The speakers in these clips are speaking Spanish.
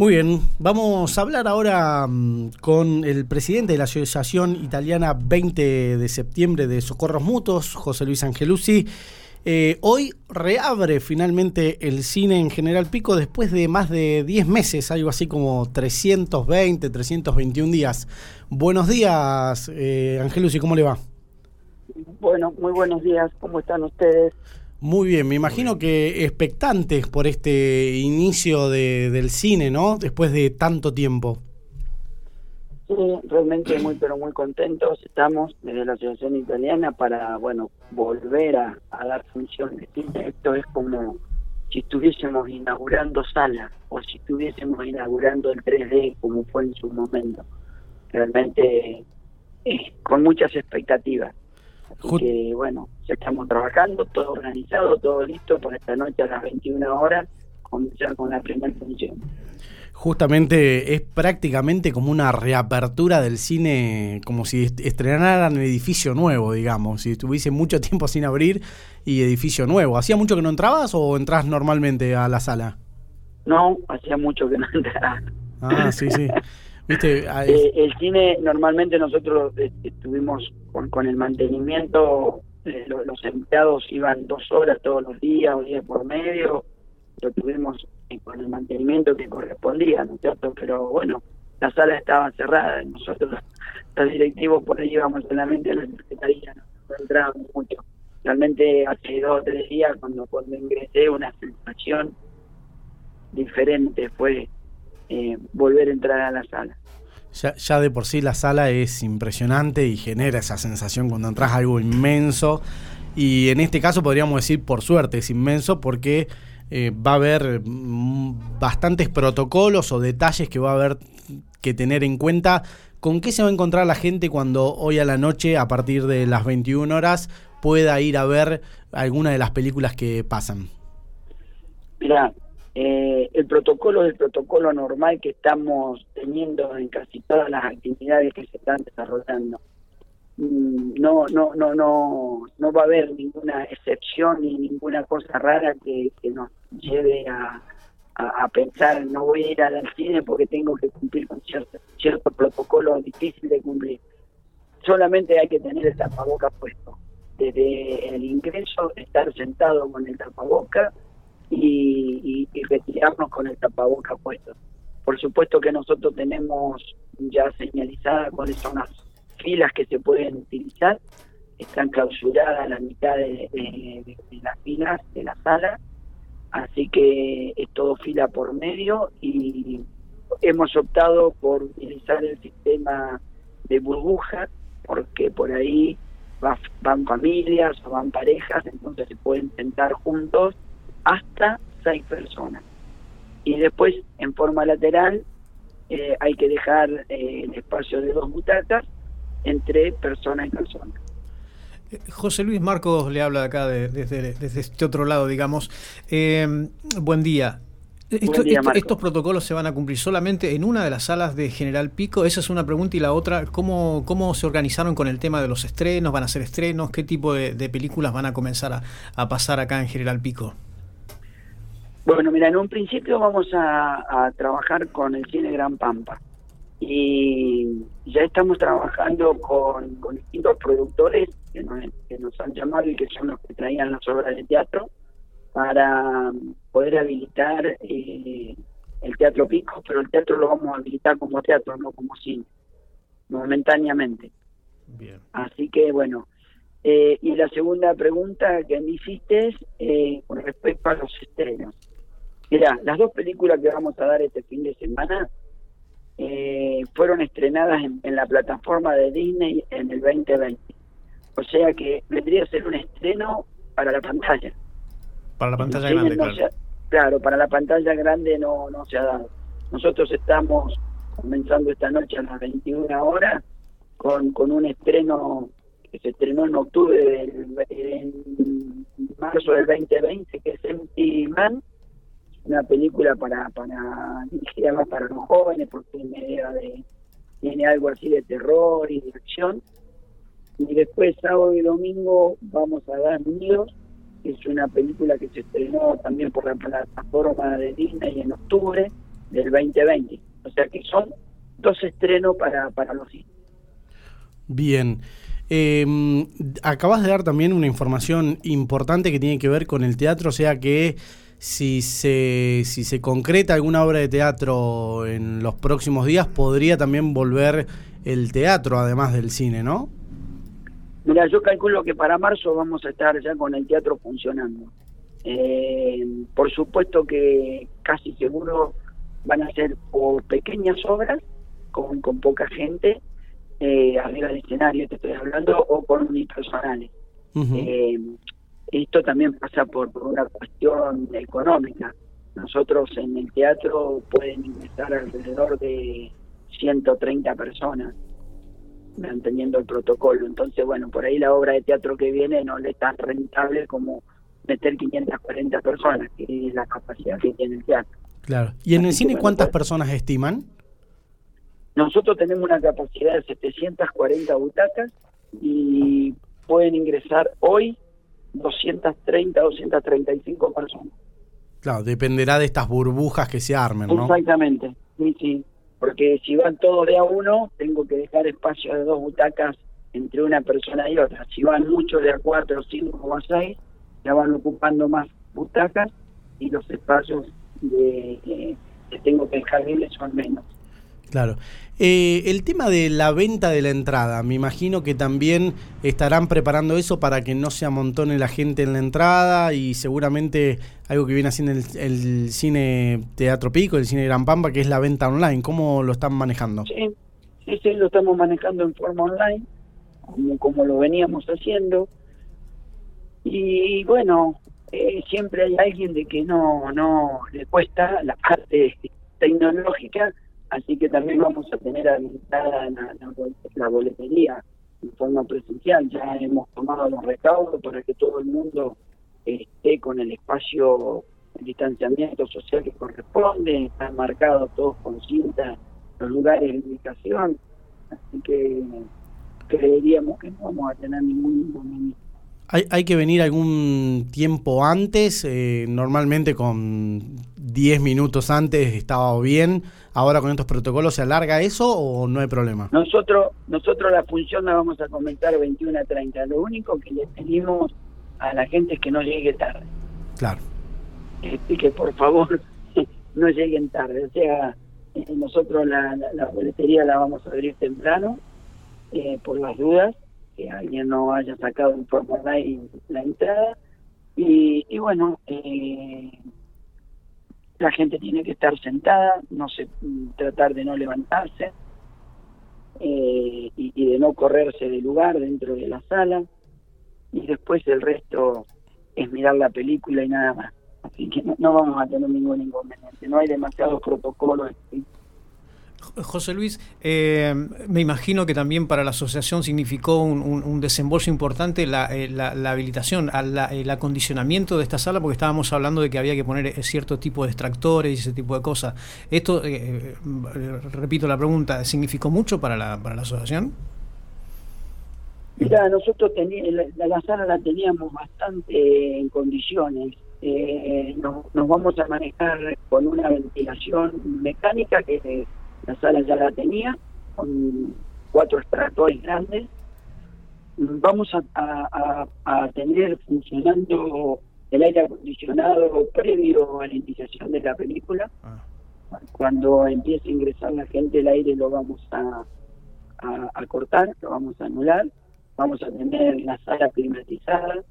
Muy bien, vamos a hablar ahora mm, con el presidente de la Asociación Italiana 20 de septiembre de Socorros Mutuos, José Luis Angelucci. Eh, hoy reabre finalmente el cine en General Pico después de más de 10 meses, algo así como 320, 321 días. Buenos días, eh, Angelucci, ¿cómo le va? Bueno, muy buenos días, ¿cómo están ustedes? Muy bien, me imagino que expectantes por este inicio de, del cine, ¿no? Después de tanto tiempo. Sí, realmente muy, pero muy contentos estamos desde la Asociación Italiana para, bueno, volver a, dar función de cine. Esto es como si estuviésemos inaugurando sala o si estuviésemos inaugurando el 3D como fue en su momento. Realmente eh, con muchas expectativas. Así que bueno, ya estamos trabajando, todo organizado, todo listo para esta noche a las 21 horas comenzar con la primera función. Justamente es prácticamente como una reapertura del cine, como si estrenaran el edificio nuevo, digamos, si estuviese mucho tiempo sin abrir y edificio nuevo. ¿Hacía mucho que no entrabas o entras normalmente a la sala? No, hacía mucho que no entraba. Ah, sí, sí. Eh, el cine, normalmente nosotros eh, estuvimos con, el mantenimiento, eh, los, empleados iban dos horas todos los días o días por medio, lo tuvimos con el mantenimiento que correspondía, ¿no es cierto? Pero bueno, la sala estaba cerrada, nosotros los directivos por ahí íbamos solamente a la secretaría, no, entrábamos mucho. Realmente hace dos o tres días cuando, cuando ingresé una sensación diferente fue eh, volver a entrar a la sala. Ya, de por sí la sala es impresionante y genera esa sensación cuando entras algo inmenso. Y en este caso podríamos decir, por suerte, es inmenso porque eh, va a haber mm, bastantes protocolos o detalles que va a haber que tener en cuenta. ¿Con qué se va a encontrar la gente cuando hoy a la noche, a partir de las 21 horas, pueda ir a ver alguna de las películas que pasan? Mira, eh, el protocolo es el protocolo normal que estamos teniendo en casi todas las actividades que se están desarrollando. Mm, no, no, no, no, no va a haber ninguna excepción ni ninguna cosa rara que, nos lleve a, pensar no voy a ir al cine porque tengo que cumplir con cierto, cierto protocolo difícil de cumplir. Solamente hay que tener el tapaboca puesto. Desde el ingreso, estar sentado con el tapaboca y, retirarnos con el tapaboca puesto. Por supuesto que nosotros tenemos ya señalizadas cuáles son las filas que se pueden utilizar, están clausuradas la mitad de, las filas de la sala, así que es todo fila por medio y hemos optado por utilizar el sistema de burbuja porque por ahí van familias o van parejas, entonces se pueden sentar juntos hasta seis personas. Y después, en forma lateral, eh, hay que dejar eh, el espacio de dos butacas entre persona y persona. Eh, José Luis Marcos le habla acá desde, desde, este otro lado, digamos. buen día. ¿Estos protocolos se van a cumplir solamente en una de las salas de General Pico? Esa es una pregunta. Y la otra, ¿cómo, cómo se organizaron con el tema de los estrenos? ¿Van a ser estrenos? ¿Qué tipo de, películas van a comenzar a pasar acá en General Pico? Bueno, mira, en un principio vamos a, trabajar con el Cine Gran Pampa y ya estamos trabajando con, distintos productores que nos, han llamado y que son los que traían las obras de teatro para poder habilitar eh, el Teatro Pico, pero el teatro lo vamos a habilitar como teatro, no como cine, momentáneamente. Bien. Así que bueno, eh, y la segunda pregunta que me hiciste es eh, con respecto a los estrenos. Mira, las dos películas que vamos a dar este fin de semana eh, fueron estrenadas en, la plataforma de Disney en el 2020. O sea que vendría a ser un estreno para la pantalla. Para la pantalla grande, claro. claro, para la pantalla grande no, no se ha dado. Nosotros estamos comenzando esta noche a las 21 horas con, con un estreno que se estrenó en octubre del en marzo del 2020, que es Empty Man, una película para para dirigida para los jóvenes porque de, tiene algo así de terror y de acción y después sábado y domingo vamos a dar Nidos que es una película que se estrenó también por la plataforma de Disney en octubre del 2020. O sea que son dos estrenos para, para los cines. Bien. Eh, acabas de dar también una información importante que tiene que ver con el teatro, o sea que si se, si se concreta alguna obra de teatro en los próximos días, podría también volver el teatro además del cine, ¿no? Mira, yo calculo que para marzo vamos a estar ya con el teatro funcionando. Eh, por supuesto que casi seguro van a ser por pequeñas obras, con, con poca gente, eh, arriba del escenario te estoy hablando, o por unipersonales. eh, esto también pasa por, por, una cuestión económica. Nosotros en el teatro pueden ingresar alrededor de 130 personas manteniendo el protocolo. Entonces, bueno, por ahí la obra de teatro que viene no le es tan rentable como meter 540 personas, que es la capacidad que tiene el teatro. Claro. ¿Y en el cine cuántas personas estiman? Nosotros tenemos una capacidad de 740 butacas y pueden ingresar hoy 230, 235 personas. Claro, dependerá de estas burbujas que se armen, ¿no? Exactamente, sí, sí. Porque si van todos de a uno, tengo que dejar espacio de dos butacas entre una persona y otra. Si van muchos de a cuatro, cinco o a seis, ya van ocupando más butacas y los espacios de, eh, que tengo que dejar libres son menos. Claro. Eh, el tema de la venta de la entrada, me imagino que también estarán preparando eso para que no se amontone la gente en la entrada y seguramente algo que viene haciendo el, el cine Teatro Pico, el cine Gran Pampa, que es la venta online. ¿Cómo lo están manejando? Sí, sí, lo estamos manejando en forma online, como, como lo veníamos haciendo. Y bueno, eh, siempre hay alguien de que no, no le cuesta la parte tecnológica así que también vamos a tener habilitada la, boletería en forma presencial. Ya hemos tomado los recaudos para que todo el mundo esté con el espacio el distanciamiento social que corresponde, están marcados todos con cinta los lugares de ubicación, así que creeríamos que no vamos a tener ningún inconveniente. ¿Hay, ¿Hay, que venir algún tiempo antes? Eh, normalmente con 10 minutos antes estaba bien. ¿Ahora con estos protocolos se alarga eso o no hay problema? Nosotros nosotros la función la vamos a comentar 21 a 30. Lo único que le pedimos a la gente es que no llegue tarde. Claro. Y que por favor no lleguen tarde. O sea, eh, nosotros la, la, la, boletería la vamos a abrir temprano eh, por las dudas que alguien no haya sacado un formulario la entrada. Y, y bueno eh, la gente tiene que estar sentada no se tratar de no levantarse eh, y, y, de no correrse de lugar dentro de la sala. Y después el resto es mirar la película y nada más. Así que no, no vamos a tener ningún inconveniente. No hay demasiados protocolos José Luis, eh, me imagino que también para la asociación significó un, desembolso importante la, eh, la, habilitación, el acondicionamiento de esta sala, porque estábamos hablando de que había que poner eh, cierto tipo de extractores y ese tipo de cosas. Esto, eh, repito la pregunta, ¿significó mucho para la, para la asociación? Mira, nosotros la, sala la teníamos bastante en condiciones. Eh, nos, nos vamos a manejar con una ventilación mecánica que la sala ya la tenía, con cuatro extractores grandes. Vamos a, a, a, tener funcionando el aire acondicionado previo a la iniciación de la película. Ah. Cuando empiece a ingresar la gente, el aire lo vamos a, a, cortar, lo vamos a anular. Vamos a tener la sala climatizada.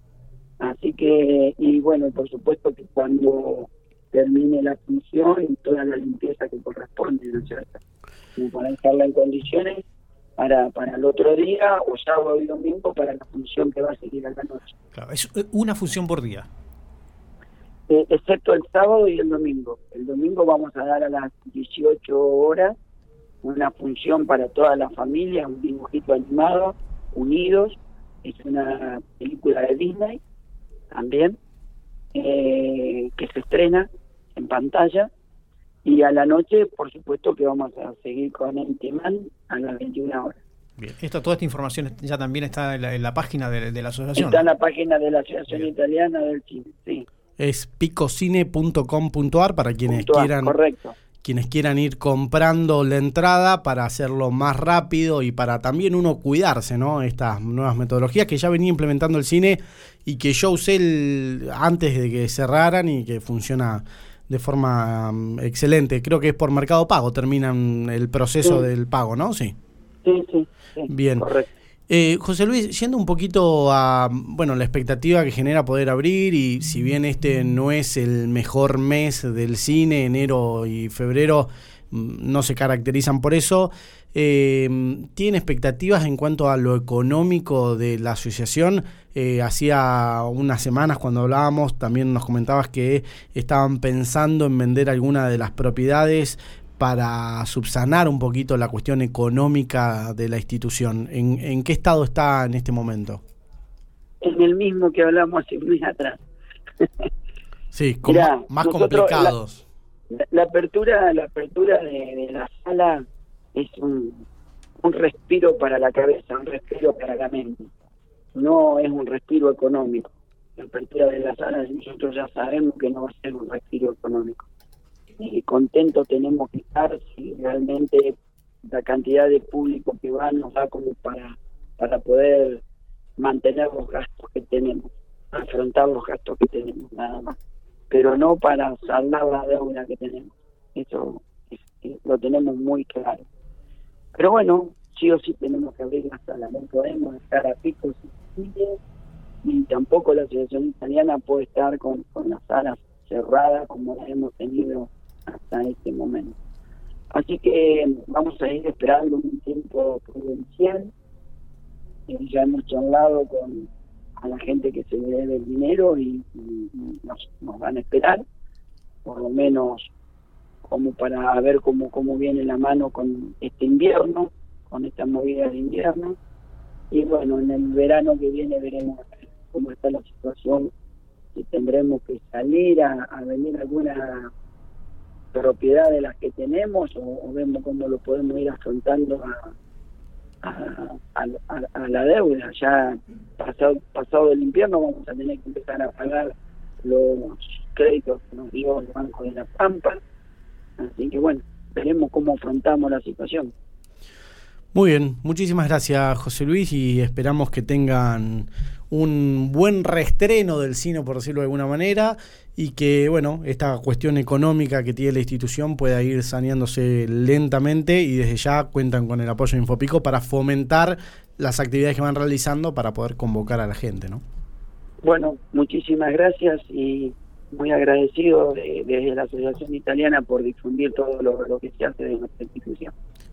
Así que, y bueno, por supuesto que cuando termine la función y toda la limpieza que corresponde, ¿no es cierto? Como para dejarla en condiciones para, para el otro día, o sábado y domingo, para la función que va a seguir a la noche. Claro, es una función por día. Eh, excepto el sábado y el domingo. El domingo vamos a dar a las 18 horas una función para toda la familia, un dibujito animado, Unidos, es una película de Disney también, eh, que se estrena en pantalla y a la noche por supuesto que vamos a seguir con el Temán a las 21 horas. Bien. Esto, toda esta información ya también está en la, en la página de, de, la asociación. Está en la página de la Asociación Bien. Italiana del Cine, sí. Es picocine.com.ar para quienes quieran correcto quienes quieran ir comprando la entrada para hacerlo más rápido y para también uno cuidarse, ¿no? Estas nuevas metodologías que ya venía implementando el cine y que yo usé antes de que cerraran y que funciona de forma mm, excelente. Creo que es por Mercado Pago, terminan el proceso del pago, ¿no? Sí. Sí, sí. Bien. Correcto. Eh, José Luis, yendo un poquito a bueno la expectativa que genera poder abrir y si bien este no es el mejor mes del cine, enero y febrero mm, no se caracterizan por eso, eh, ¿tiene expectativas en cuanto a lo económico de la asociación? Eh, hacía unas semanas cuando hablábamos también nos comentabas que estaban pensando en vender alguna de las propiedades para subsanar un poquito la cuestión económica de la institución. ¿En, qué estado está en este momento? En el mismo que hablamos hace un mes atrás. sí, más complicados. La, apertura, la apertura de, la sala es un, un respiro para la cabeza, un respiro para la mente. No es un respiro económico. La apertura de la sala nosotros ya sabemos que no va a ser un respiro económico y contentos tenemos que estar si realmente la cantidad de público que va nos da como para, para poder mantener los gastos que tenemos, afrontar los gastos que tenemos nada más, pero no para saldar la deuda que tenemos. Eso lo tenemos muy claro. Pero bueno, sí o sí tenemos que abrir la sala, no podemos estar a picos y tampoco la Asociación Italiana puede estar con, con las salas cerradas como las hemos tenido hasta este momento. Así que vamos a ir esperando un tiempo prudencial. ya hemos charlado con a la gente que se le debe el dinero y, nos, van a esperar, por lo menos como para ver cómo, cómo viene la mano con este invierno, con esta movida de invierno. Y bueno, en el verano que viene veremos cómo está la situación, si tendremos que salir a, a venir alguna propiedad de las que tenemos o, vemos cómo lo podemos ir afrontando a, a, la deuda. Ya pasado, pasado el invierno vamos a tener que empezar a pagar los créditos que nos dio el Banco de la Pampa. Así que bueno, veremos cómo afrontamos la situación. Muy bien, muchísimas gracias José Luis y esperamos que tengan un buen reestreno del cine, por decirlo de alguna manera, y que, bueno, esta cuestión económica que tiene la institución pueda ir saneándose lentamente y desde ya cuentan con el apoyo de Infopico para fomentar las actividades que van realizando para poder convocar a la gente, ¿no? Bueno, muchísimas gracias y muy agradecido desde la Asociación Italiana por difundir todo lo, lo que se hace de nuestra institución.